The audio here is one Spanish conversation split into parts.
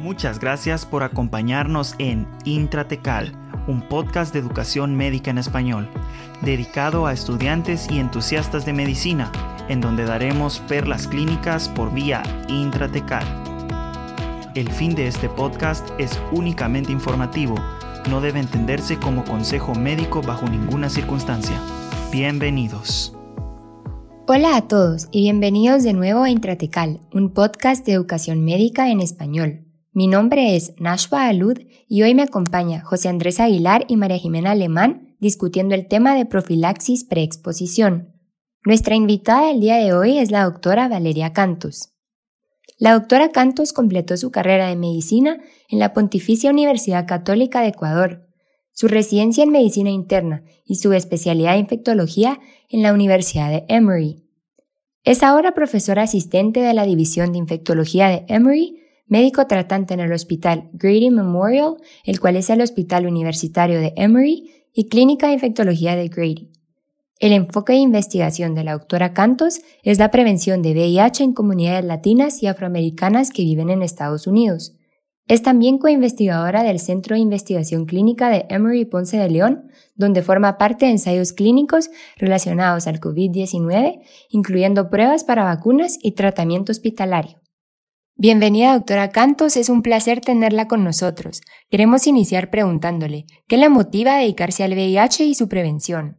Muchas gracias por acompañarnos en Intratecal, un podcast de educación médica en español, dedicado a estudiantes y entusiastas de medicina, en donde daremos perlas clínicas por vía intratecal. El fin de este podcast es únicamente informativo, no debe entenderse como consejo médico bajo ninguna circunstancia. Bienvenidos. Hola a todos y bienvenidos de nuevo a Intratecal, un podcast de educación médica en español. Mi nombre es Nashwa Alud y hoy me acompaña José Andrés Aguilar y María Jimena Alemán discutiendo el tema de profilaxis preexposición. Nuestra invitada del día de hoy es la doctora Valeria Cantos. La doctora Cantos completó su carrera de medicina en la Pontificia Universidad Católica de Ecuador, su residencia en medicina interna y su especialidad en infectología en la Universidad de Emory. Es ahora profesora asistente de la División de Infectología de Emory, médico tratante en el Hospital Grady Memorial, el cual es el Hospital Universitario de Emory, y Clínica de Infectología de Grady. El enfoque de investigación de la doctora Cantos es la prevención de VIH en comunidades latinas y afroamericanas que viven en Estados Unidos. Es también coinvestigadora del Centro de Investigación Clínica de Emory Ponce de León, donde forma parte de ensayos clínicos relacionados al COVID-19, incluyendo pruebas para vacunas y tratamiento hospitalario. Bienvenida, doctora Cantos, es un placer tenerla con nosotros. Queremos iniciar preguntándole, ¿qué la motiva a dedicarse al VIH y su prevención?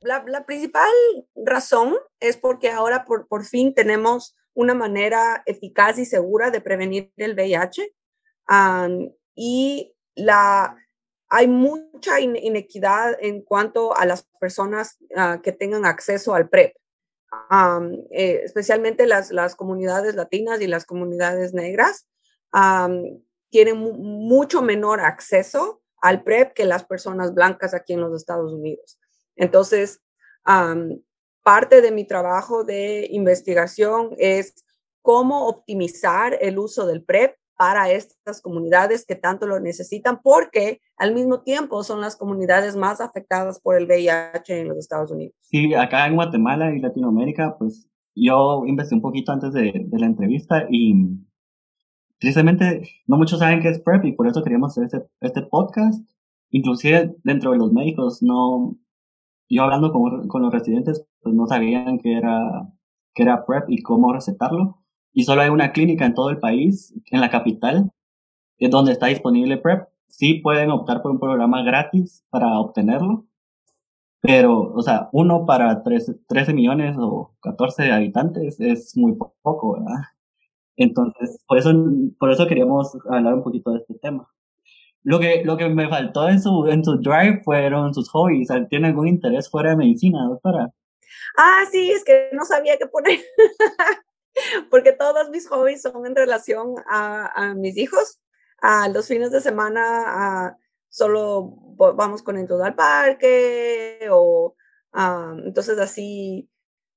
La, principal razón es porque ahora por, por, fin tenemos una manera eficaz y segura de prevenir el VIH y la, hay mucha inequidad en cuanto a las personas ah, que tengan acceso al PrEP. Eh, especialmente las, las comunidades latinas y las comunidades negras, tienen mucho menor acceso al PrEP que las personas blancas aquí en los Estados Unidos. Entonces, parte de mi trabajo de investigación es cómo optimizar el uso del PrEP para estas comunidades que tanto lo necesitan, porque al mismo tiempo son las comunidades más afectadas por el VIH en los Estados Unidos. Sí, acá en Guatemala y Latinoamérica, pues yo investigué un poquito antes de, de la entrevista y tristemente no muchos saben qué es PrEP y por eso queríamos hacer este, este podcast. Inclusive dentro de los médicos, no, yo hablando con, con los residentes, pues no sabían qué era, qué era PrEP y cómo recetarlo y solo hay una clínica en todo el país, en la capital, donde está disponible PrEP. Sí pueden optar por un programa gratis para obtenerlo, pero, o sea, uno para 13, millones o 14 habitantes es muy poco, ¿verdad? Entonces, por eso, por eso queríamos hablar un poquito de este tema. Lo que, lo que me faltó en su, en su drive fueron sus hobbies. ¿Tiene algún interés fuera de medicina, doctora? Ah, sí, es que no sabía qué poner. porque todos mis hobbies son en relación a, mis hijos. A los fines de semana solo vamos con todo al parque o entonces así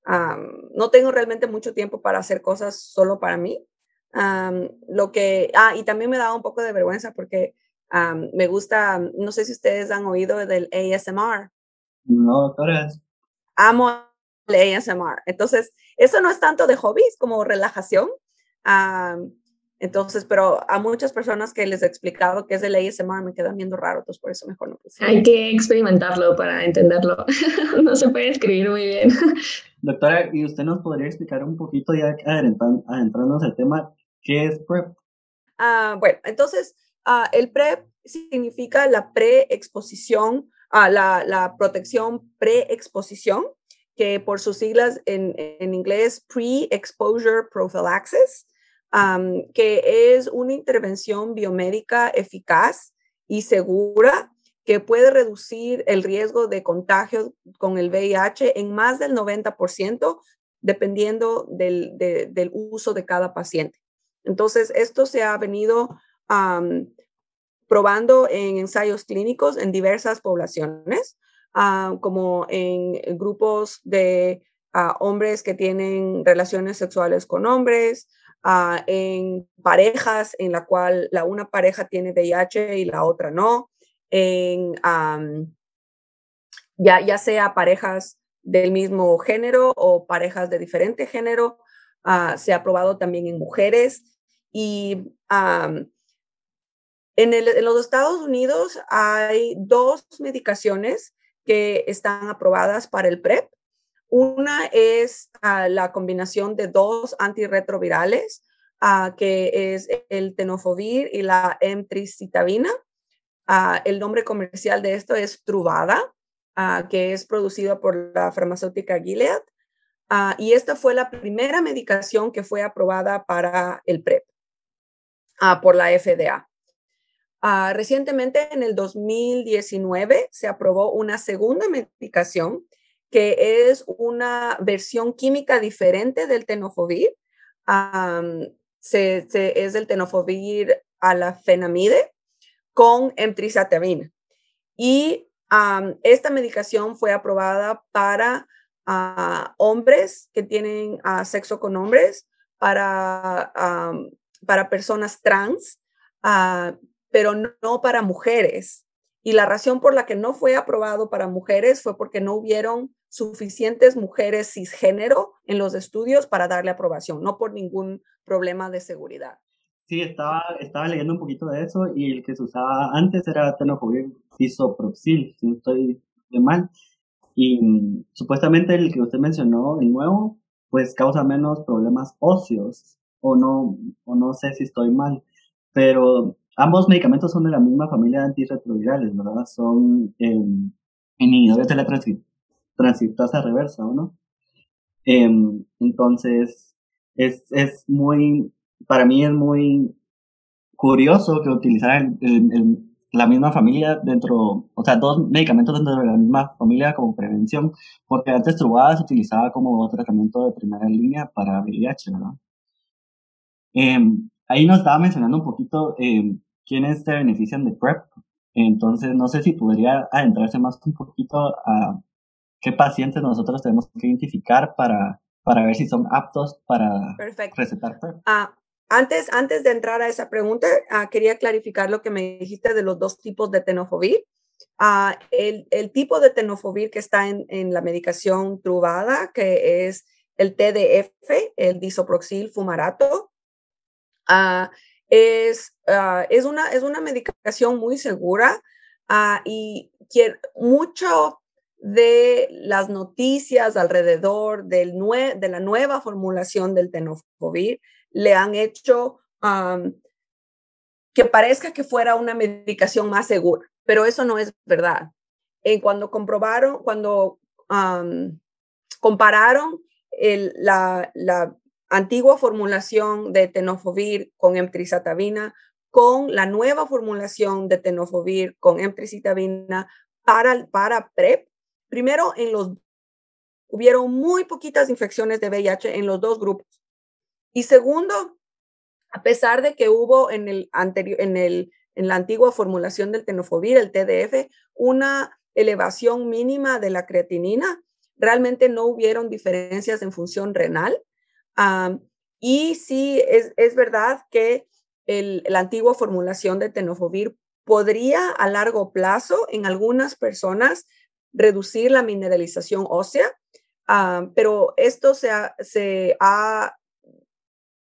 no tengo realmente mucho tiempo para hacer cosas solo para mí. lo que, ah, y también me da un poco de vergüenza porque me gusta, no sé si ustedes han oído del ASMR. No, doctoras. Amo el ASMR. Entonces, eso no es tanto de hobbies como relajación. entonces, pero a muchas personas que les he explicado que es el ASMR me quedan viendo raro, entonces por eso mejor no puse. Hay que experimentarlo para entenderlo. no se puede escribir muy bien. Doctora, ¿y usted nos podría explicar un poquito ya adentrándonos al tema, qué es PrEP? Ah, bueno, entonces, uh, el PrEP significa la preexposición, uh, la, la protección preexposición que por sus siglas en, en inglés Pre-Exposure Prophylaxis, que es una intervención biomédica eficaz y segura que puede reducir el riesgo de contagio con el VIH en más del 90%, dependiendo del, del uso de cada paciente. Entonces, esto se ha venido probando en ensayos clínicos en diversas poblaciones. Ah, como en grupos de ah, hombres que tienen relaciones sexuales con hombres, ah, en parejas en la cual la una pareja tiene VIH y la otra no, en ya, ya sea parejas del mismo género o parejas de diferente género, se ha probado también en mujeres y En, en los Estados Unidos hay dos medicaciones que están aprobadas para el PrEP. Una es uh, la combinación de dos antirretrovirales, uh, que es el tenofovir y la emtricitabina. Uh, el nombre comercial de esto es Truvada, que es producido por la farmacéutica Gilead. y esta fue la primera medicación que fue aprobada para el PrEP por la FDA. Recientemente, en el 2019, se aprobó una segunda medicación que es una versión química diferente del tenofovir. se, es el tenofovir a la fenamide con emtricitabina. Y esta medicación fue aprobada para uh, hombres que tienen uh, sexo con hombres, para, para personas trans, pero no, para mujeres. Y la razón por la que no fue aprobado para mujeres fue porque no hubieron suficientes mujeres cisgénero en los estudios para darle aprobación, no por ningún problema de seguridad. Sí, estaba, estaba leyendo un poquito de eso y el que se usaba antes era tenofovir isoproxil, si no estoy de mal. Y mm, supuestamente el que usted mencionó, el nuevo, pues causa menos problemas óseos, o no, o no sé si estoy mal, pero ambos medicamentos son de la misma familia de antirretrovirales, ¿verdad? Son eh, inhibidores de la transcriptasa reversa, ¿o no? Em, entonces, es, es muy, para mí es muy curioso que utilizaran la misma familia dentro, o sea, dos medicamentos dentro de la misma familia como prevención, porque antes Truvada se utilizaba como tratamiento de primera línea para VIH, ¿verdad? Em, ahí nos estaba mencionando un poquito eh, quiénes se benefician de PrEP, entonces no sé si podría adentrarse más un poquito a qué pacientes nosotros tenemos que identificar para, para ver si son aptos para recetar PrEP. Ah, antes, antes de entrar a esa pregunta, ah, quería clarificar lo que me dijiste de los dos tipos de tenofovir. Ah, el, el, tipo de tenofovir que está en, en, la medicación Truvada, que es el TDF, el disoproxil fumarato, ah, es, es, una, es una medicación muy segura y mucho de las noticias alrededor del de la nueva formulación del tenofovir le han hecho que parezca que fuera una medicación más segura, pero eso no es verdad. En cuando comprobaron, cuando compararon el, la, antigua formulación de tenofovir con emtricitabina con la nueva formulación de tenofovir con emtricitabina para, para PrEP, primero en los hubieron muy poquitas infecciones de VIH en los dos grupos. Y segundo, a pesar de que hubo en, el anterior, en, el, en la antigua formulación del tenofovir, el TDF, una elevación mínima de la creatinina, realmente no hubieron diferencias en función renal. Y sí, es, es verdad que el, la antigua formulación de tenofovir podría a largo plazo en algunas personas reducir la mineralización ósea, pero esto se se ha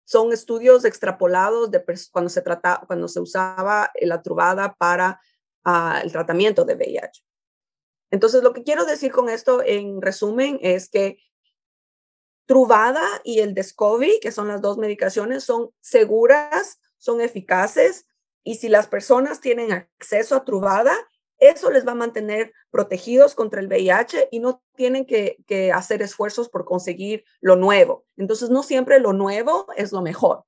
son estudios extrapolados de cuando se, trata, cuando se usaba la trubada para uh, el tratamiento de VIH. Entonces, lo que quiero decir con esto en resumen es que Truvada y el Descovy, que son las dos medicaciones, son seguras, son eficaces y si las personas tienen acceso a Truvada, eso les va a mantener protegidos contra el VIH y no tienen que, hacer esfuerzos por conseguir lo nuevo. Entonces, no siempre lo nuevo es lo mejor.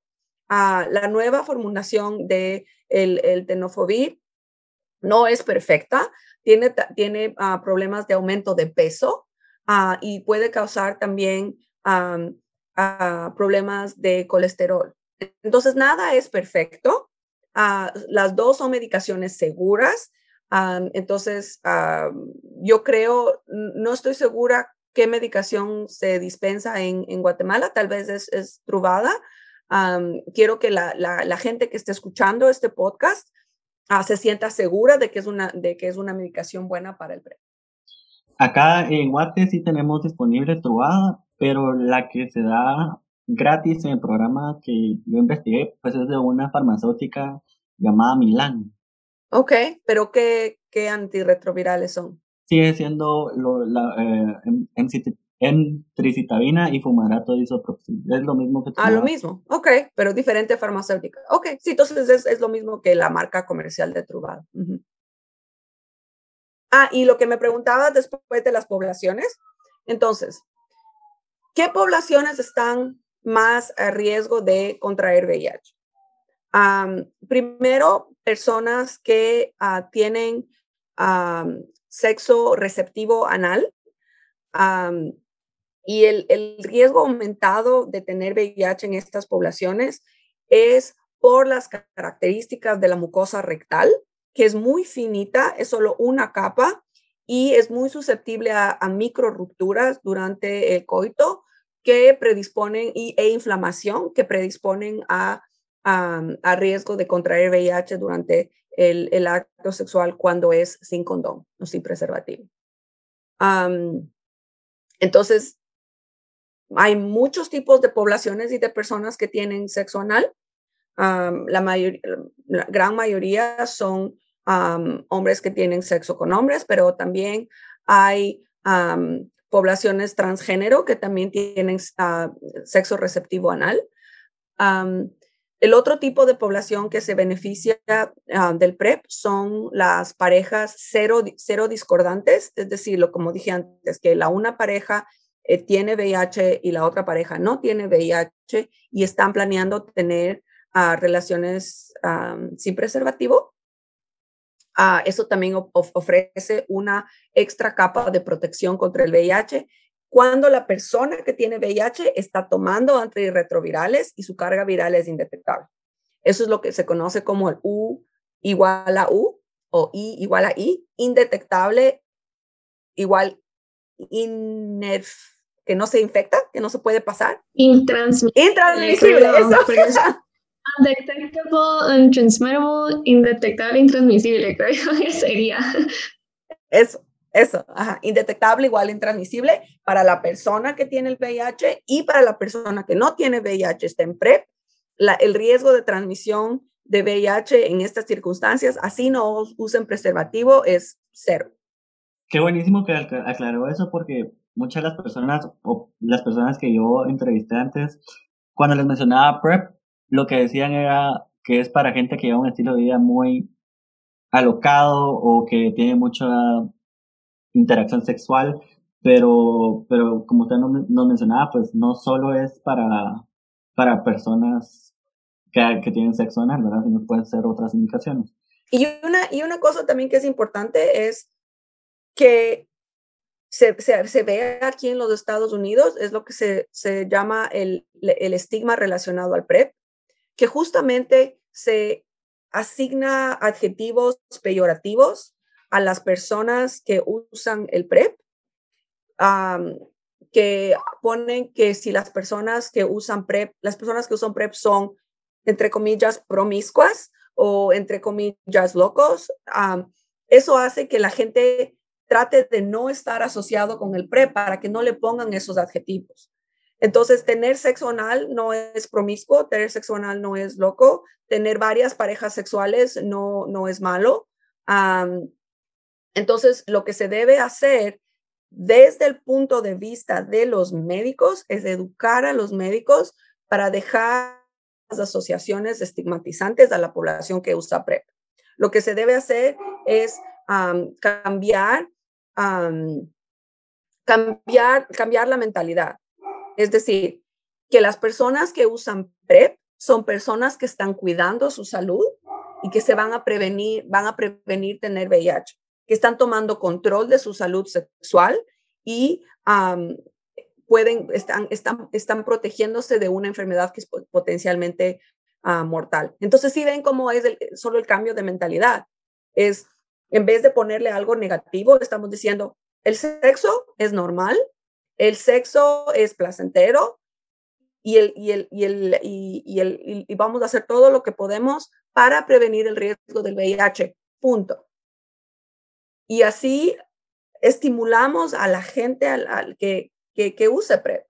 Ah, la nueva formulación de el, tenofovir no es perfecta, tiene, tiene ah, problemas de aumento de peso ah, y puede causar también problemas de colesterol. Entonces, nada es perfecto. las dos son medicaciones seguras entonces, yo creo, no estoy segura qué medicación se dispensa en, en Guatemala, tal vez es, es Truvada. quiero que la, la, gente que esté escuchando este podcast ah, se sienta segura de que, es una, de que es una medicación buena para el PrEP. Acá en Guate sí tenemos disponible Truvada, pero la que se da gratis en el programa que yo investigué, pues es de una farmacéutica llamada Milan. Ok, pero ¿qué, qué antirretrovirales son? Sigue siendo lo, la, eh, entricitabina y fumarato de. Es lo mismo que... Ah, lo mismo. Ok, pero diferente farmacéutica. Ok, sí, entonces es, es lo mismo que la marca comercial de Trubal. Ah, y lo que me preguntaba después de las poblaciones. Entonces, ¿qué poblaciones están más a riesgo de contraer VIH? primero, personas que uh, tienen sexo receptivo anal. Y el, el, riesgo aumentado de tener VIH en estas poblaciones es por las características de la mucosa rectal, que es muy finita, es solo una capa y es muy susceptible a, a micro rupturas durante el coito que predisponen y, e inflamación que predisponen a, a, riesgo de contraer VIH durante el, el, acto sexual cuando es sin condón o sin preservativo. entonces, hay muchos tipos de poblaciones y de personas que tienen sexo anal. la, mayoría, la gran mayoría son hombres que tienen sexo con hombres, pero también hay poblaciones transgénero que también tienen ah, sexo receptivo anal. el otro tipo de población que se beneficia ah, del PrEP son las parejas cero, cero discordantes, es decir, lo, como dije antes, que la una pareja eh, tiene VIH y la otra pareja no tiene VIH y están planeando tener ah, relaciones sin preservativo. Ah, eso también ofrece una extra capa de protección contra el VIH cuando la persona que tiene VIH está tomando antirretrovirales y su carga viral es indetectable. Eso es lo que se conoce como el U igual a U o I igual a I, indetectable igual INERF, que no se infecta, que no se puede pasar. Intransmisible. Intransmisible, eso. Undetectable, intransmittable, indetectable, intransmisible, creo que sería. Eso, eso, ajá. Indetectable igual intransmisible para la persona que tiene el VIH y para la persona que no tiene VIH, está en PrEP. La, el riesgo de transmisión de VIH en estas circunstancias, así no usen preservativo, es cero. Qué buenísimo que aclaró eso porque muchas de las personas o las personas que yo entrevisté antes, cuando les mencionaba PrEP, lo que decían era que es para gente que lleva un estilo de vida muy alocado o que tiene mucha interacción sexual, pero, pero como usted nos mencionaba, pues no solo es para, para personas que, que tienen sexo anal, ¿verdad? Sino pueden ser otras indicaciones. Y una, y una cosa también que es importante es que se, se, se, ve aquí en los Estados Unidos, es lo que se, se llama el, el estigma relacionado al PrEP, que justamente se asigna adjetivos peyorativos a las personas que usan el PrEP, que ponen que si las personas que usan PrEP, las personas que usan PrEP son, entre comillas, promiscuas o, entre comillas, locos, eso hace que la gente trate de no estar asociado con el PrEP para que no le pongan esos adjetivos. Entonces, tener sexo anal no es promiscuo, tener sexo anal no es loco, tener varias parejas sexuales no, no es malo. entonces, lo que se debe hacer desde el punto de vista de los médicos es educar a los médicos para dejar las asociaciones estigmatizantes a la población que usa PrEP. Lo que se debe hacer es cambiar, cambiar, cambiar la mentalidad. Es decir, que las personas que usan PrEP son personas que están cuidando su salud y que se van a prevenir, van a prevenir tener VIH, que están tomando control de su salud sexual y pueden, están, están, están protegiéndose de una enfermedad que es potencialmente ah, mortal. Entonces, si ven cómo es solo el cambio de mentalidad. Es, en vez de ponerle algo negativo, estamos diciendo, el sexo es normal, el sexo es placentero y, el, y, el, y, el, y, el, y vamos a hacer todo lo que podemos para prevenir el riesgo del VIH. Punto. Y así estimulamos a la gente al, que, que, use PrEP.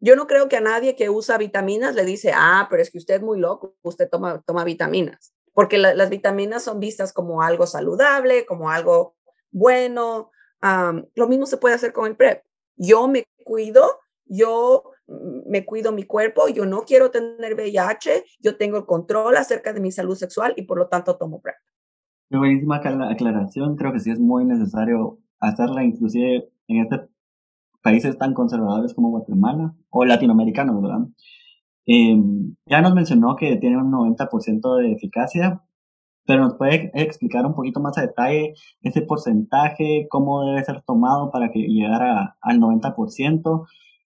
Yo no creo que a nadie que usa vitaminas le dice, ah, pero es que usted es muy loco, usted toma, toma vitaminas. porque las vitaminas son vistas como algo saludable, como algo bueno. lo mismo se puede hacer con el PrEP. Yo me cuido, yo me cuido mi cuerpo, yo no quiero tener VIH, yo tengo el control acerca de mi salud sexual y por lo tanto tomo PrEP. Buenísima aclaración, creo que sí es muy necesario hacerla, inclusive en este países tan conservadores como Guatemala o latinoamericanos, ¿verdad? Em, ya nos mencionó que tiene un 90% de eficacia, pero nos puede explicar un poquito más a detalle ese porcentaje, cómo debe ser tomado para que llegara al 90%,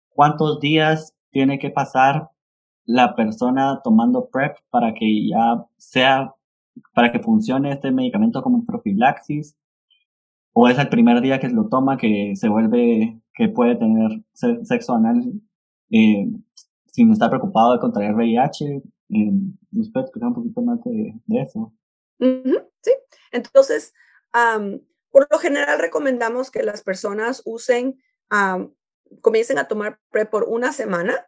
cuántos días tiene que pasar la persona tomando PrEP para que ya sea, para que funcione este medicamento como profilaxis, o es el primer día que lo toma que se vuelve, que puede tener sexo anal eh, sin estar preocupado de contraer VIH. Eh, ¿Nos puede explicar un poquito más de, eso? Sí, entonces, por lo general recomendamos que las personas usen, comiencen a tomar PrEP por una semana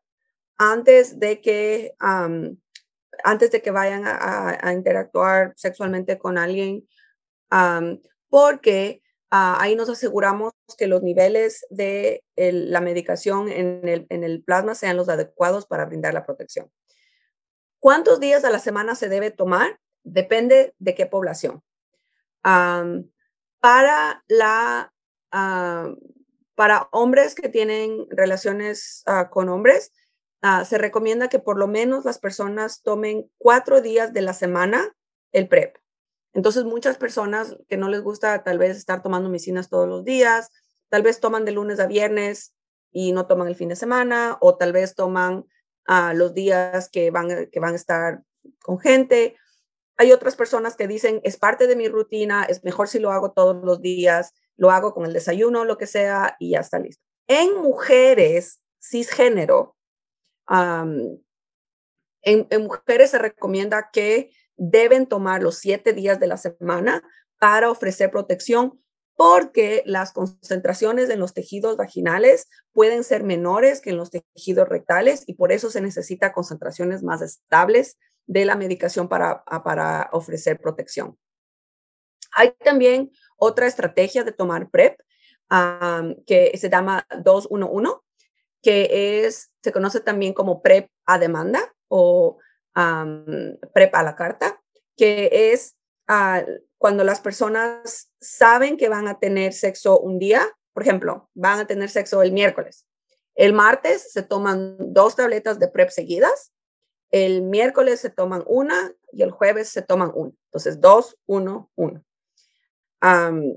antes de que, antes de que vayan a, interactuar sexualmente con alguien, porque Ah, ahí nos aseguramos que los niveles de la medicación en el, en el, plasma sean los adecuados para brindar la protección. ¿Cuántos días a la semana se debe tomar? Depende de qué población. para, la, para hombres que tienen relaciones ah, con hombres, ah, se recomienda que por lo menos las personas tomen cuatro días de la semana el PrEP. Entonces, muchas personas que no les gusta tal vez estar tomando medicinas todos los días, tal vez toman de lunes a viernes y no toman el fin de semana, o tal vez toman uh, los días que van, que van a estar con gente. Hay otras personas que dicen, es parte de mi rutina, es mejor si lo hago todos los días, lo hago con el desayuno, lo que sea, y ya está listo. En mujeres cisgénero, en, en mujeres se recomienda que deben tomar los siete días de la semana para ofrecer protección porque las concentraciones en los tejidos vaginales pueden ser menores que en los tejidos rectales y por eso se necesita concentraciones más estables de la medicación para, ah, para ofrecer protección. Hay también otra estrategia de tomar PrEP que se llama 211, que es, se conoce también como PrEP a demanda o prepa la carta, que es ah, cuando las personas saben que van a tener sexo un día, por ejemplo, van a tener sexo el miércoles. El martes se toman dos tabletas de PrEP seguidas, el miércoles se toman una y el jueves se toman una. Entonces, dos, uno, uno.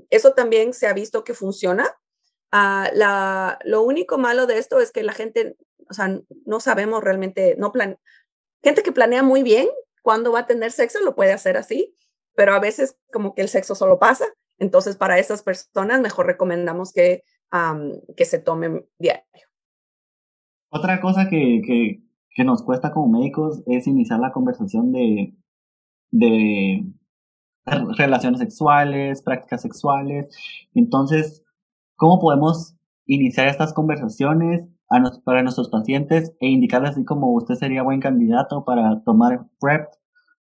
eso también se ha visto que funciona. Ah, la, lo único malo de esto es que la gente, o sea, no sabemos realmente, no plan, gente que planea muy bien cuándo va a tener sexo, lo puede hacer así, pero a veces como que el sexo solo pasa. Entonces, para esas personas, mejor recomendamos que, que se tomen diario. Otra cosa que, que, que, nos cuesta como médicos es iniciar la conversación de, de relaciones sexuales, prácticas sexuales. Entonces, ¿cómo podemos iniciar estas conversaciones para nuestros pacientes e indicarles así como usted sería buen candidato para tomar PrEP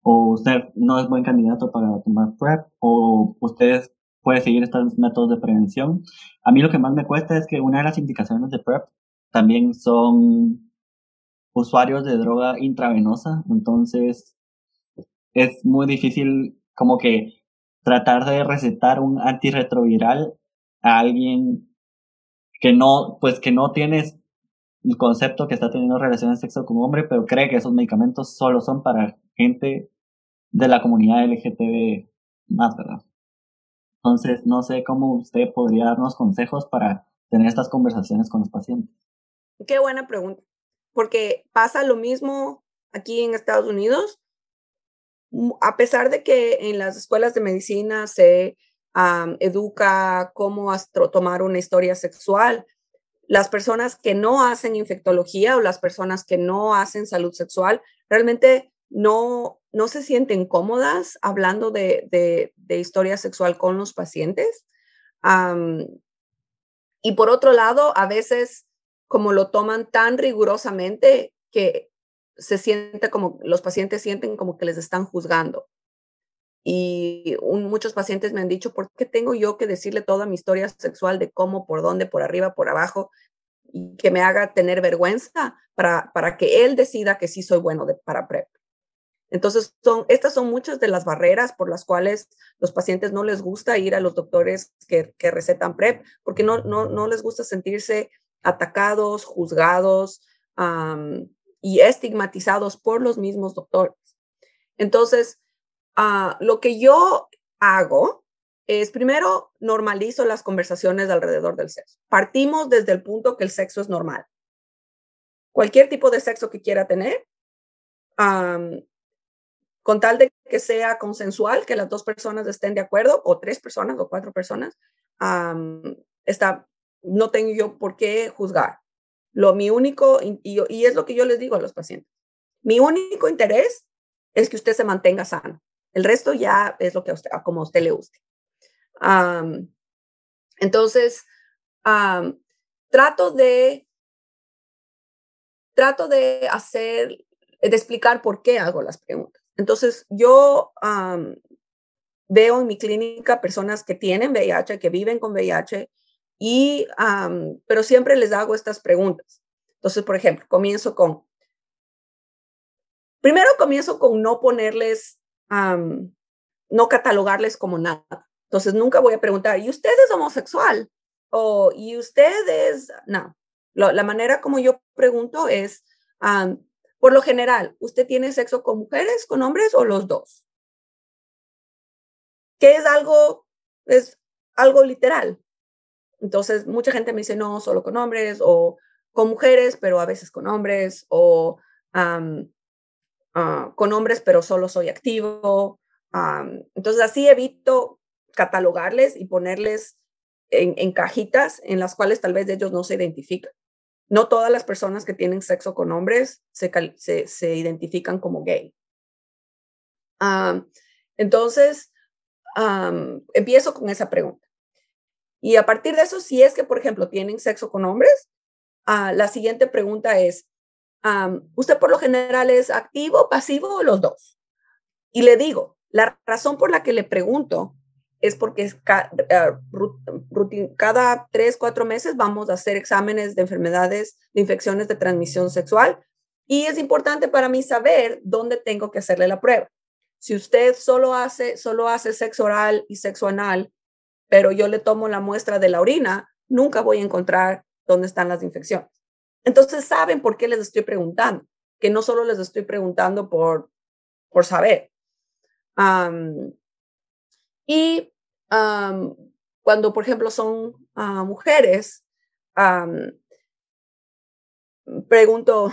o usted no es buen candidato para tomar PrEP o usted puede seguir estos métodos de prevención. A mí lo que más me cuesta es que una de las indicaciones de PrEP también son usuarios de droga intravenosa, entonces es muy difícil como que tratar de recetar un antirretroviral a alguien que no, pues que no tienes el concepto que está teniendo relaciones de sexo con hombre, pero cree que esos medicamentos solo son para gente de la comunidad LGTB más, ¿verdad? Entonces, no sé cómo usted podría darnos consejos para tener estas conversaciones con los pacientes. Qué buena pregunta, porque pasa lo mismo aquí en Estados Unidos. A pesar de que en las escuelas de medicina se educa cómo tomar una historia sexual, las personas que no hacen infectología o las personas que no hacen salud sexual realmente no, no se sienten cómodas hablando de, de, historia sexual con los pacientes. y por otro lado, a veces como lo toman tan rigurosamente que se siente como los pacientes sienten como que les están juzgando. y muchos pacientes me han dicho, ¿por qué tengo yo que decirle toda mi historia sexual de cómo, por dónde, por arriba, por abajo? Y que me haga tener vergüenza para, para que él decida que sí soy bueno de, para PrEP. Entonces, son, estas son muchas de las barreras por las cuales los pacientes no les gusta ir a los doctores que, que recetan PrEP, porque no, no, no, les gusta sentirse atacados, juzgados y estigmatizados por los mismos doctores. Entonces, Ah, lo que yo hago es primero normalizo las conversaciones alrededor del sexo. Partimos desde el punto que el sexo es normal. Cualquier tipo de sexo que quiera tener, con tal de que sea consensual, que las dos personas estén de acuerdo, o tres personas o cuatro personas, está, no tengo yo por qué juzgar. Lo mi único, y, es lo que yo les digo a los pacientes, mi único interés es que usted se mantenga sano. El resto ya es lo que a usted, como usted le guste. entonces, trato de, trato de hacer, de explicar por qué hago las preguntas. Entonces, yo veo en mi clínica personas que tienen VIH, que viven con VIH, y, pero siempre les hago estas preguntas. Entonces, por ejemplo, comienzo con, primero comienzo con no ponerles no catalogarles como nada. Entonces, nunca voy a preguntar, ¿y usted es homosexual? O, ¿y usted es...? No. la manera como yo pregunto es, por lo general, ¿usted tiene sexo con mujeres, con hombres o los dos? ¿Qué es algo, es algo literal. Entonces, mucha gente me dice, no, solo con hombres o con mujeres, pero a veces con hombres o Ah, con hombres, pero solo soy activo. entonces así evito catalogarles y ponerles en, cajitas en las cuales tal vez ellos no se identifican. No todas las personas que tienen sexo con hombres se, se, identifican como gay. entonces, empiezo con esa pregunta. Y a partir de eso, si es que, por ejemplo, tienen sexo con hombres, ah, la siguiente pregunta es, usted por lo general es activo, pasivo o los dos. Y le digo, la razón por la que le pregunto es porque ah, cada tres, cuatro meses vamos a hacer exámenes de enfermedades, de infecciones de transmisión sexual y es importante para mí saber dónde tengo que hacerle la prueba. Si usted solo hace, solo hace sexo oral y sexo anal, pero yo le tomo la muestra de la orina, nunca voy a encontrar dónde están las infecciones. Entonces saben por qué les estoy preguntando, que no solo les estoy preguntando por, por saber. y cuando, por ejemplo, son ah, mujeres, pregunto,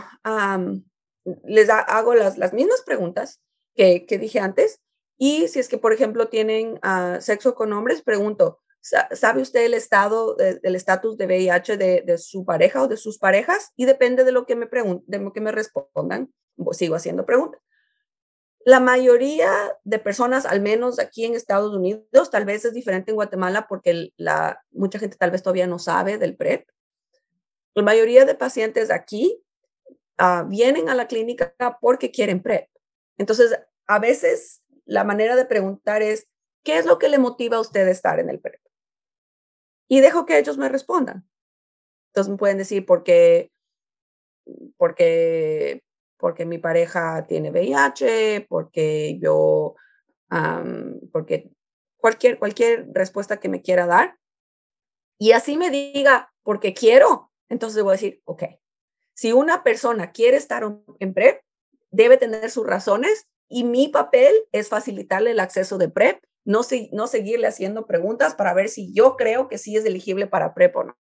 les hago las, las mismas preguntas que, que, dije antes. Y si es que, por ejemplo, tienen ah, sexo con hombres, pregunto, ¿Sabe usted el estado, del estatus de VIH de, su pareja o de sus parejas? Y depende de lo que me de lo que me respondan, sigo haciendo preguntas. La mayoría de personas, al menos aquí en Estados Unidos, tal vez es diferente en Guatemala porque la, mucha gente tal vez todavía no sabe del PrEP. La mayoría de pacientes aquí ah, vienen a la clínica porque quieren PrEP. Entonces, a veces la manera de preguntar es, ¿qué es lo que le motiva a usted estar en el PrEP? y dejo que ellos me respondan. Entonces me pueden decir por qué, porque, porque mi pareja tiene VIH, porque yo, porque cualquier, cualquier respuesta que me quiera dar. Y así me diga, porque quiero, entonces voy a decir, ok, si una persona quiere estar en PrEP, debe tener sus razones y mi papel es facilitarle el acceso de PrEP no, no seguirle haciendo preguntas para ver si yo creo que sí es elegible para PrEP o no.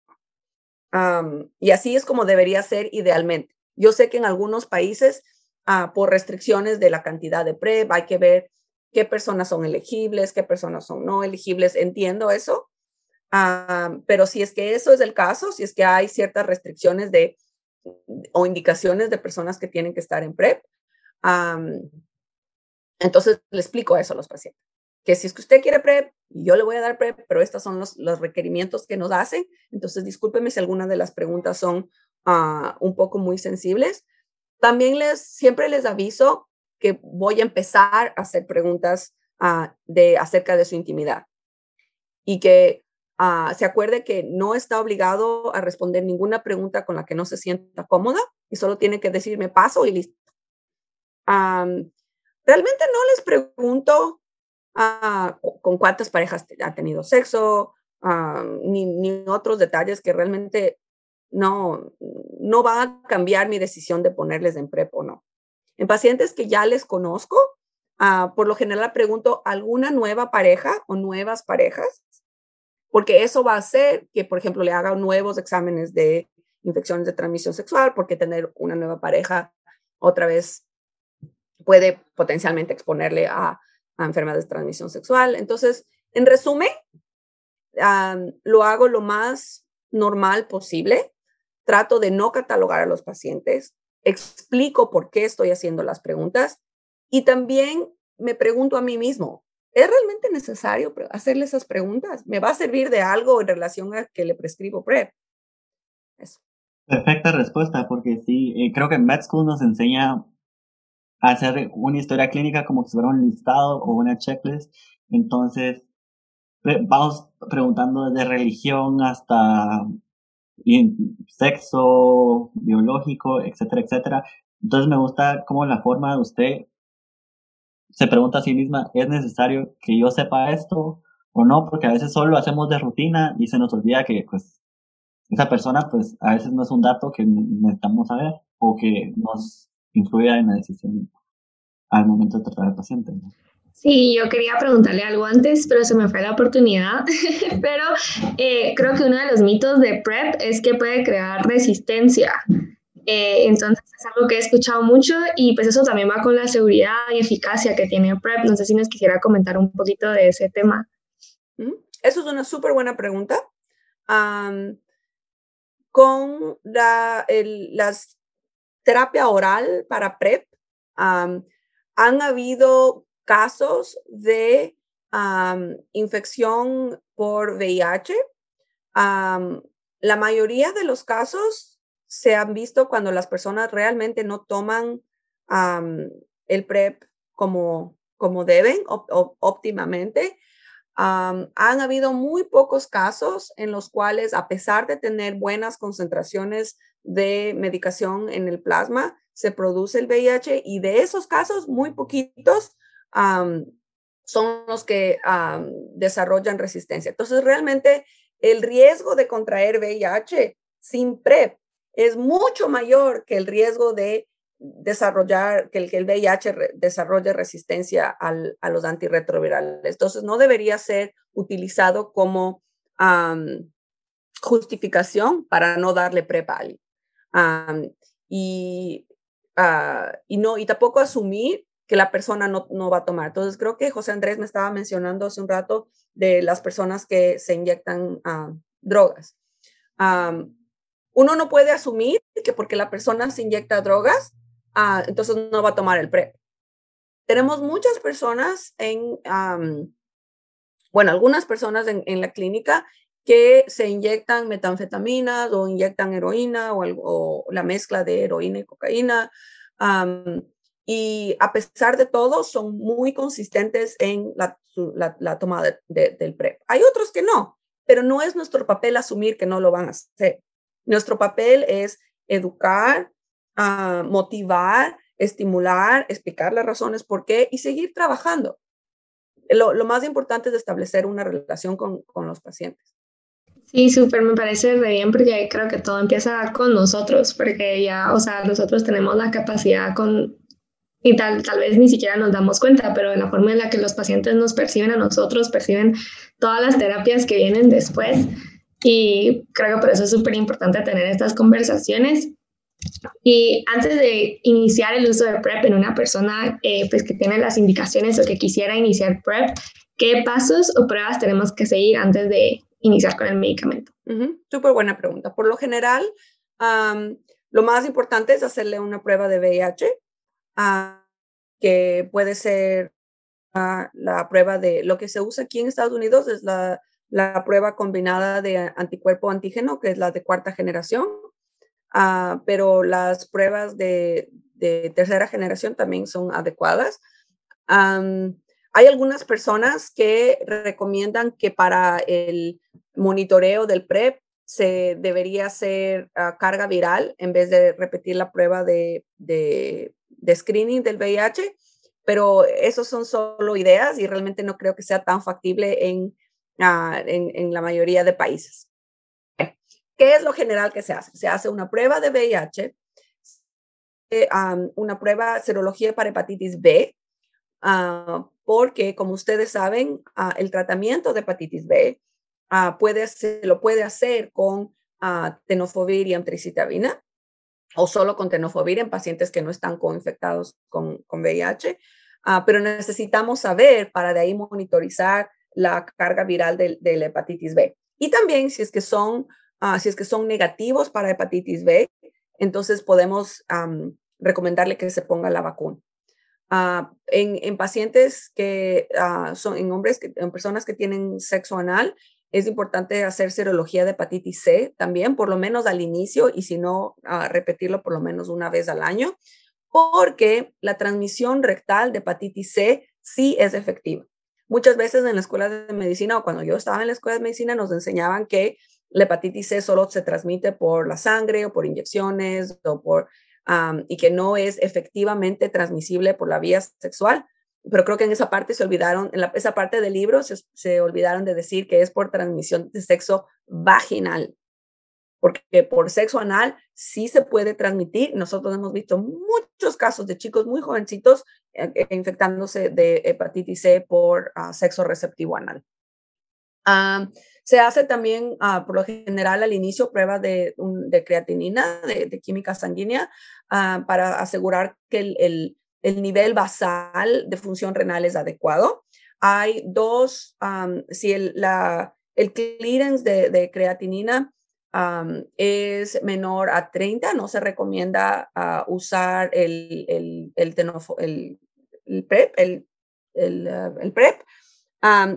y así es como debería ser idealmente. Yo sé que en algunos países, ah, por restricciones de la cantidad de PrEP, hay que ver qué personas son elegibles, qué personas son no elegibles. Entiendo eso. pero si es que eso es el caso, si es que hay ciertas restricciones de o indicaciones de personas que tienen que estar en PrEP, entonces le explico eso a los pacientes que si es que usted quiere PrEP, yo le voy a dar PrEP, pero estos son los, los requerimientos que nos hacen. Entonces, discúlpeme si algunas de las preguntas son ah, un poco muy sensibles. También les, siempre les aviso que voy a empezar a hacer preguntas ah, de, acerca de su intimidad y que ah, se acuerde que no está obligado a responder ninguna pregunta con la que no se sienta cómoda y solo tiene que decirme paso y listo. Realmente no les pregunto con cuántas parejas ha tenido sexo, ni, ni, otros detalles que realmente no, no va a cambiar mi decisión de ponerles en PrEP o no. En pacientes que ya les conozco, uh, por lo general pregunto alguna nueva pareja o nuevas parejas, porque eso va a hacer que, por ejemplo, le haga nuevos exámenes de infecciones de transmisión sexual, porque tener una nueva pareja otra vez puede potencialmente exponerle a, enfermedades de transmisión sexual. Entonces, en resumen, lo hago lo más normal posible. Trato de no catalogar a los pacientes. Explico por qué estoy haciendo las preguntas y también me pregunto a mí mismo, ¿es realmente necesario hacerle esas preguntas? ¿Me va a servir de algo en relación a que le prescribo PrEP? Eso. Perfecta respuesta, porque sí, eh, creo que Med School nos enseña hacer una historia clínica como si fuera un listado o una checklist. Entonces, vamos preguntando desde religión hasta sexo, biológico, etcétera, etcétera. Entonces me gusta como la forma de usted se pregunta a sí misma, ¿es necesario que yo sepa esto o no? Porque a veces solo lo hacemos de rutina y se nos olvida que pues esa persona pues a veces no es un dato que necesitamos saber o que nos influya en la decisión al momento de tratar al paciente. Sí, yo quería preguntarle algo antes, pero se me fue la oportunidad. pero eh, creo que uno de los mitos de PrEP es que puede crear resistencia. Eh, entonces es algo que he escuchado mucho y pues eso también va con la seguridad y eficacia que tiene PrEP. No sé si nos quisiera comentar un poquito de ese tema. Eso es una súper buena pregunta. con la las terapia oral para PrEP, han habido casos de infección por VIH. la mayoría de los casos se han visto cuando las personas realmente no toman el PrEP como, como deben, óptimamente. han habido muy pocos casos en los cuales, a pesar de tener buenas concentraciones de medicación en el plasma, se produce el VIH y de esos casos, muy poquitos son los que desarrollan resistencia. Entonces, realmente el riesgo de contraer VIH sin PrEP es mucho mayor que el riesgo de desarrollar, que el, que el VIH desarrolle resistencia al, a los antirretrovirales. Entonces, no debería ser utilizado como justificación para no darle PrEP a alguien. Y Ah, y, no, y tampoco asumir que la persona no, no, va a tomar. Entonces, creo que José Andrés me estaba mencionando hace un rato de las personas que se inyectan uh, drogas. uno no puede asumir que porque la persona se inyecta drogas, uh, entonces no va a tomar el PrEP. Tenemos muchas personas en, bueno, algunas personas en, en, la clínica que se inyectan metanfetaminas o inyectan heroína o, o la mezcla de heroína y cocaína. y a pesar de todo, son muy consistentes en la, la, toma del PrEP. Hay otros que no, pero no es nuestro papel asumir que no lo van a hacer. Nuestro papel es educar, uh, motivar, estimular, explicar las razones por qué y seguir trabajando. Lo, lo más importante es establecer una relación con, con los pacientes. Sí, súper, me parece re bien porque creo que todo empieza con nosotros, porque ya, o sea, nosotros tenemos la capacidad con, y tal, tal vez ni siquiera nos damos cuenta, pero de la forma en la que los pacientes nos perciben a nosotros, perciben todas las terapias que vienen después. Y creo que por eso es súper importante tener estas conversaciones. Y antes de iniciar el uso de PrEP en una persona eh, pues que tiene las indicaciones o que quisiera iniciar PrEP, ¿qué pasos o pruebas tenemos que seguir antes de iniciar con el medicamento? Súper buena pregunta. Por lo general, lo más importante es hacerle una prueba de VIH, ah, que puede ser ah, la prueba de lo que se usa aquí en Estados Unidos, es la, la prueba combinada de anticuerpo antígeno, que es la de cuarta generación, ah, pero las pruebas de, de, tercera generación también son adecuadas. hay hay algunas personas que recomiendan que para el monitoreo del PrEP se debería hacer ah, carga viral en vez de repetir la prueba de, de, screening del VIH, pero esos son solo ideas y realmente no creo que sea tan factible en, ah, en, en la mayoría de países. ¿Qué es lo general que se hace? Se hace una prueba de VIH, eh, una prueba serología para hepatitis B, uh, porque como ustedes saben, el tratamiento de hepatitis B Ah, puede se lo puede hacer con uh, tenofovir y amtricitabina o solo con tenofovir en pacientes que no están coinfectados con, con VIH, ah, pero necesitamos saber para de ahí monitorizar la carga viral de, la hepatitis B. Y también si es que son, si es que son negativos para hepatitis B, entonces podemos recomendarle que se ponga la vacuna. en, en, pacientes que son en hombres, que, en personas que tienen sexo anal, es importante hacer serología de hepatitis C también, por lo menos al inicio, y si no, repetirlo por lo menos una vez al año, porque la transmisión rectal de hepatitis C sí es efectiva. Muchas veces en la escuela de medicina o cuando yo estaba en la escuela de medicina nos enseñaban que la hepatitis C solo se transmite por la sangre o por inyecciones y que no es efectivamente transmisible por la vía sexual pero creo que en esa parte se olvidaron, en esa parte del libro se, olvidaron de decir que es por transmisión de sexo vaginal, porque por sexo anal sí se puede transmitir. Nosotros hemos visto muchos casos de chicos muy jovencitos eh, eh, infectándose de hepatitis C por ah, sexo receptivo anal. Ah, se hace también, ah, por lo general, al inicio pruebas de, de creatinina, de, química sanguínea, para asegurar que el el nivel basal de función renal es adecuado. Hay dos, si el, la, el clearance de, creatinina es menor a 30, no se recomienda ah, usar el, el, el, el, PrEP, el, el, PrEP.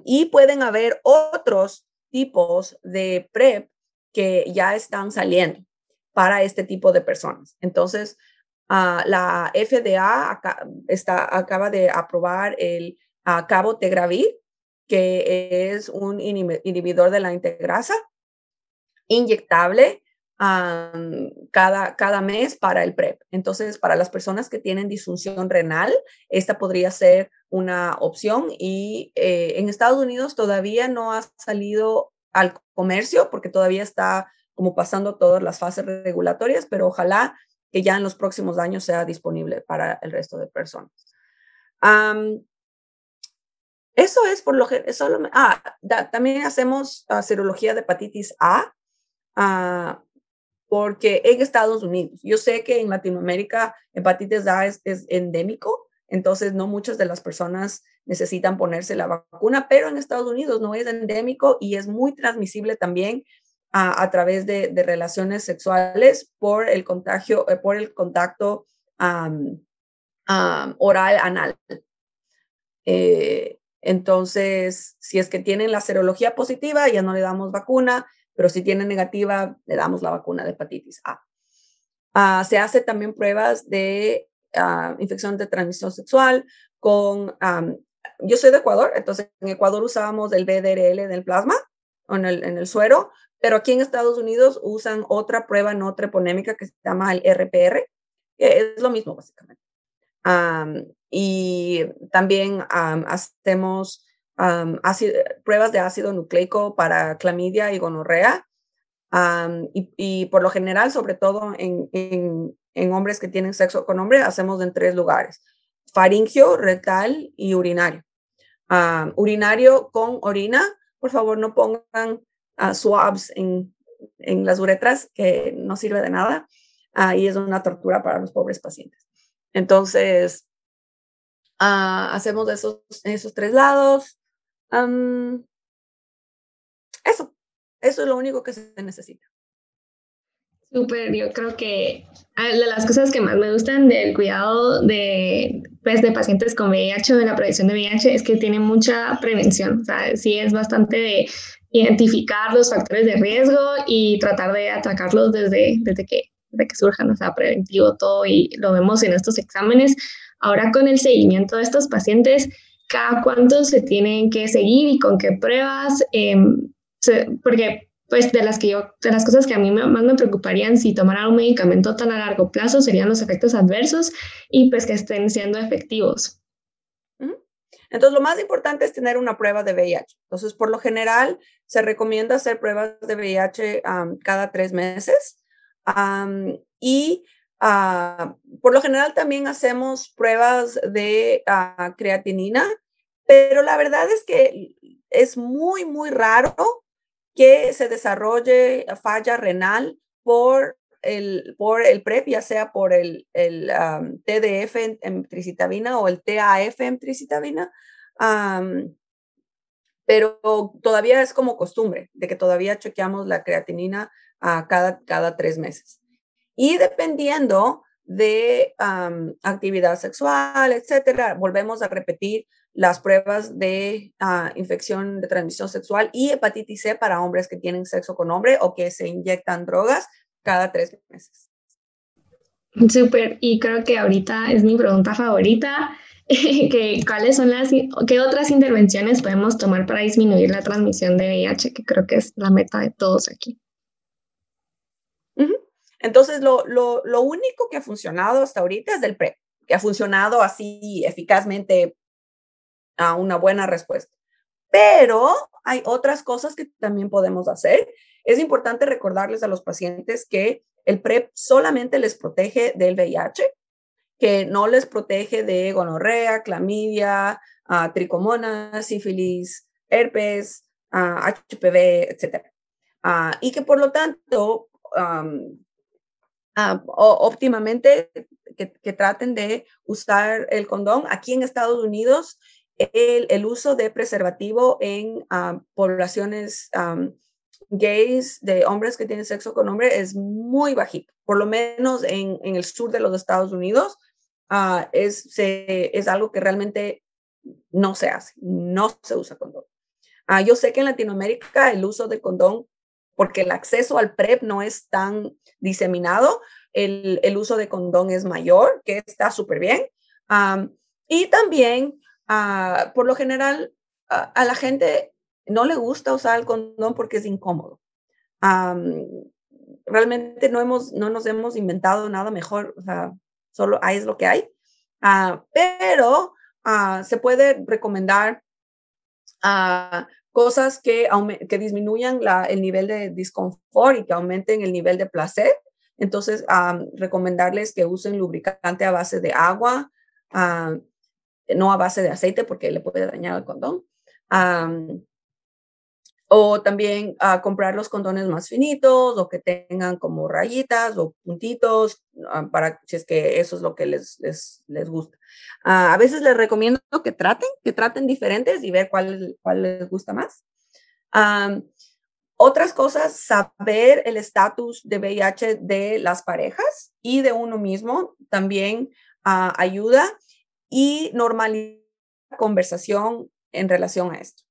y pueden haber otros tipos de PrEP que ya están saliendo para este tipo de personas. Entonces, Ah, la FDA está, acaba de aprobar el uh, cabo Tegravir, que es un inhibidor de la integrasa inyectable cada, cada mes para el PrEP. Entonces, para las personas que tienen disfunción renal, esta podría ser una opción y eh, en Estados Unidos todavía no ha salido al comercio porque todavía está como pasando todas las fases regulatorias, pero ojalá que ya en los próximos años sea disponible para el resto de personas. eso es por lo que, ah, también hacemos uh, serología de hepatitis A, uh, porque en Estados Unidos, yo sé que en Latinoamérica hepatitis A es, es, endémico, entonces no muchas de las personas necesitan ponerse la vacuna, pero en Estados Unidos no es endémico y es muy transmisible también a, través de, relaciones sexuales por el contagio, eh, por el contacto oral anal. Eh, entonces, si es que tienen la serología positiva, ya no le damos vacuna, pero si tienen negativa, le damos la vacuna de hepatitis A. Ah, se hace también pruebas de uh, infección de transmisión sexual con, yo soy de Ecuador, entonces en Ecuador usábamos el BDRL del plasma en el, en el suero, pero aquí en Estados Unidos usan otra prueba no treponémica que se llama el RPR, que es lo mismo básicamente. y también hacemos pruebas de ácido nucleico para clamidia y gonorrea. y, por lo general, sobre todo en, en, hombres que tienen sexo con hombre, hacemos en tres lugares, faringio, rectal y urinario. urinario con orina, por favor no pongan swabs en, en, las uretras, que no sirve de nada, uh, y es una tortura para los pobres pacientes. Entonces, uh, hacemos esos, esos tres lados. eso, eso es lo único que se necesita. Súper, yo creo que ah, de las cosas que más me gustan del cuidado de, pues, de pacientes con VIH o de la prevención de VIH es que tiene mucha prevención. O sea, sí es bastante de identificar los factores de riesgo y tratar de atacarlos desde, desde, que, desde que surjan, o sea, preventivo todo y lo vemos en estos exámenes. Ahora con el seguimiento de estos pacientes, cada cuánto se tienen que seguir y con qué pruebas, em, porque pues de las que yo, de las cosas que a mí más me preocuparían si tomara un medicamento tan a largo plazo serían los efectos adversos y pues que estén siendo efectivos. Entonces, lo más importante es tener una prueba de VIH. Entonces, por lo general, se recomienda hacer pruebas de VIH cada tres meses. y ah, por lo general también hacemos pruebas de uh, creatinina, pero la verdad es que es muy, muy raro que se desarrolle falla renal por el, por el PrEP, ya sea por el, el TDF en, tricitabina o el TAF en tricitabina. pero todavía es como costumbre de que todavía chequeamos la creatinina a cada, cada tres meses. Y dependiendo de actividad sexual, etcétera, volvemos a repetir las pruebas de ah, infección de transmisión sexual y hepatitis C para hombres que tienen sexo con hombre o que se inyectan drogas cada tres meses. Súper, y creo que ahorita es mi pregunta favorita, que cuáles son las, qué otras intervenciones podemos tomar para disminuir la transmisión de VIH, que creo que es la meta de todos aquí. Entonces, lo, lo, lo único que ha funcionado hasta ahorita es del PrEP, que ha funcionado así eficazmente una buena respuesta. Pero hay otras cosas que también podemos hacer. Es importante recordarles a los pacientes que el PrEP solamente les protege del VIH, que no les protege de gonorrea, clamidia, uh, tricomonas, sífilis, herpes, HPV, etc. y que por lo tanto, óptimamente, que, que, traten de usar el condón. Aquí en Estados Unidos el, uso de preservativo en ah, poblaciones gays de hombres que tienen sexo con hombre es muy bajito, por lo menos en, el sur de los Estados Unidos. Ah, es, es algo que realmente no se hace, no se usa condón. Ah, yo sé que en Latinoamérica el uso de condón, porque el acceso al PrEP no es tan diseminado, el, el uso de condón es mayor, que está súper bien. y también Ah, por lo general, a la gente no le gusta usar el condón porque es incómodo. realmente no, hemos, no nos hemos inventado nada mejor, solo hay es lo que hay. Ah, pero ah, se puede recomendar cosas que, que disminuyan el nivel de disconfort y que aumenten el nivel de placer. Entonces, recomendarles que usen lubricante a base de agua, no a base de aceite porque le puede dañar el condón. o también a comprar los condones más finitos o que tengan como rayitas o puntitos para si es que eso es lo que les, les, les gusta. a veces les recomiendo que traten, que traten diferentes y ver cuál, cuál les gusta más. otras cosas, saber el estatus de VIH de las parejas y de uno mismo también ah, ayuda y normalizar la conversación en relación a esto.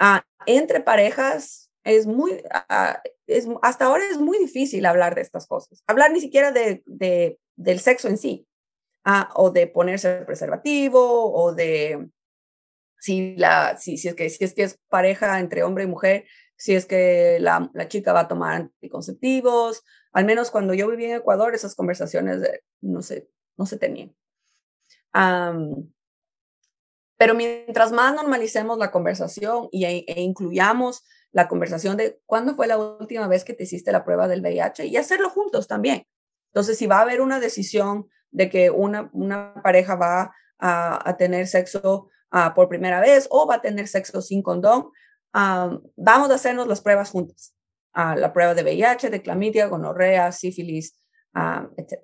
Ah, entre parejas es muy, ah, es, hasta ahora es muy difícil hablar de estas cosas, hablar ni siquiera de, de del sexo en sí, ah, o de ponerse el preservativo, o de si, la, si, si, es que, si es que es pareja entre hombre y mujer, si es que la, la chica va a tomar anticonceptivos, al menos cuando yo viví en Ecuador, esas conversaciones no, se, no se tenían pero mientras más normalicemos la conversación y, e, incluyamos la conversación de cuándo fue la última vez que te hiciste la prueba del VIH y hacerlo juntos también. Entonces, si va a haber una decisión de que una, una pareja va a, tener sexo ah, por primera vez o va a tener sexo sin condón, vamos a hacernos las pruebas juntas. Uh, la prueba de VIH, de clamidia, gonorrea, sífilis, etc.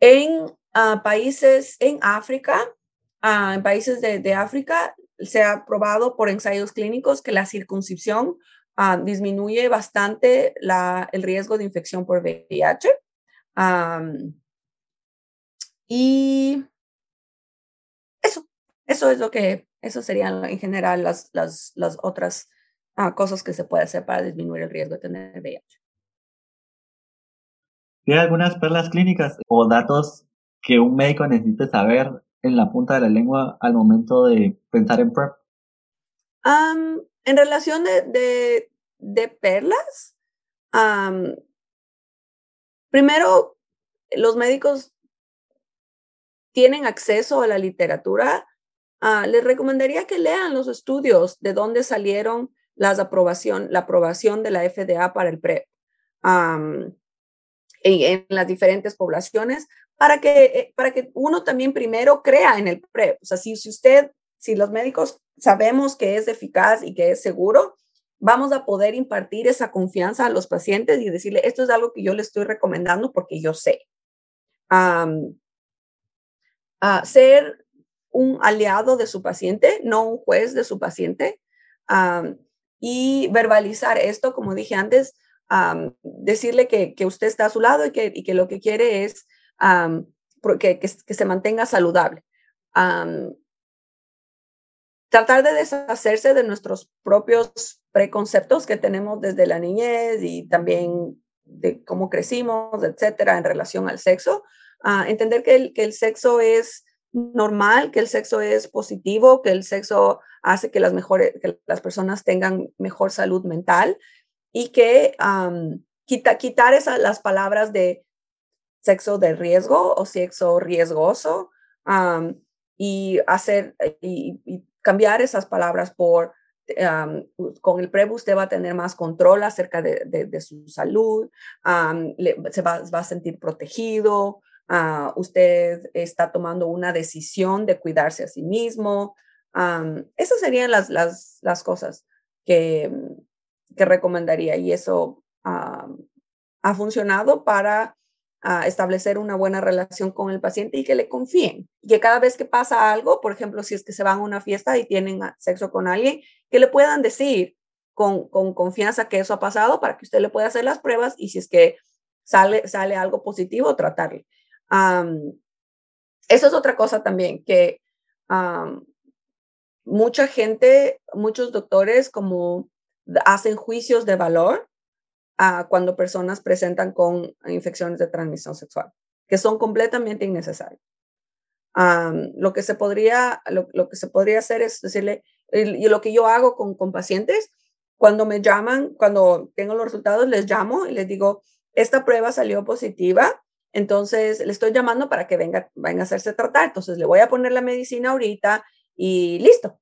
En ah, países en África, ah, en países de, África, se ha probado por ensayos clínicos que la circuncisión ah, disminuye bastante el riesgo de infección por VIH. y eso, eso es lo que, eso serían en general las, las, las otras cosas que se puede hacer para disminuir el riesgo de tener VIH. ¿Tiene algunas perlas clínicas o datos que un médico necesite saber en la punta de la lengua al momento de pensar en PrEP? en relación de, de, perlas, primero, los médicos tienen acceso a la literatura. Ah, les recomendaría que lean los estudios de dónde salieron las aprobación, la aprobación de la FDA para el PrEP en, las diferentes poblaciones para que, para que uno también primero crea en el PrEP. O sea, si, si usted, si los médicos sabemos que es eficaz y que es seguro, vamos a poder impartir esa confianza a los pacientes y decirle, esto es algo que yo le estoy recomendando porque yo sé. ser un aliado de su paciente, no un juez de su paciente, y verbalizar esto, como dije antes, decirle que, que, usted está a su lado y que, y que lo que quiere es que, que, se mantenga saludable. tratar de deshacerse de nuestros propios preconceptos que tenemos desde la niñez y también de cómo crecimos, etcétera, en relación al sexo. Uh, entender que el, que el sexo es normal, que el sexo es positivo, que el sexo hace que las, mejores, que las personas tengan mejor salud mental y que quita, quitar esas, las palabras de sexo de riesgo o sexo riesgoso y hacer y, cambiar esas palabras por con el PrEP usted va a tener más control acerca de, de, su salud, se va, va, a sentir protegido, uh, usted está tomando una decisión de cuidarse a sí mismo. esas serían las, las, las cosas que, que recomendaría y eso ha funcionado para ah, establecer una buena relación con el paciente y que le confíen. Que cada vez que pasa algo, por ejemplo, si es que se van a una fiesta y tienen sexo con alguien, que le puedan decir con, con confianza que eso ha pasado para que usted le pueda hacer las pruebas y si es que sale, sale algo positivo, tratarle. eso es otra cosa también, que mucha gente, muchos doctores como hacen juicios de valor cuando personas presentan con infecciones de transmisión sexual, que son completamente innecesarios. lo, que se podría, lo, que se podría hacer es decirle, y lo que yo hago con, con pacientes, cuando me llaman, cuando tengo los resultados, les llamo y les digo, esta prueba salió positiva, entonces le estoy llamando para que venga, venga a hacerse tratar, entonces le voy a poner la medicina ahorita y listo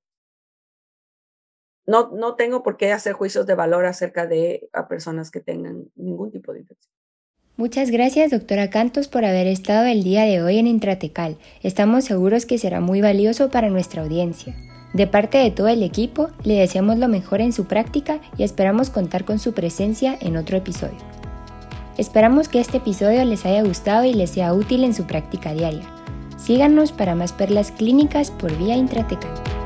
no, no tengo por qué hacer juicios de valor acerca de personas que tengan ningún tipo de infección. Muchas gracias, doctora Cantos, por haber estado el día de hoy en Intratecal. Estamos seguros que será muy valioso para nuestra audiencia. De parte de todo el equipo, le deseamos lo mejor en su práctica y esperamos contar con su presencia en otro episodio. Esperamos que este episodio les haya gustado y les sea útil en su práctica diaria. Síganos para más perlas clínicas por vía intratecal.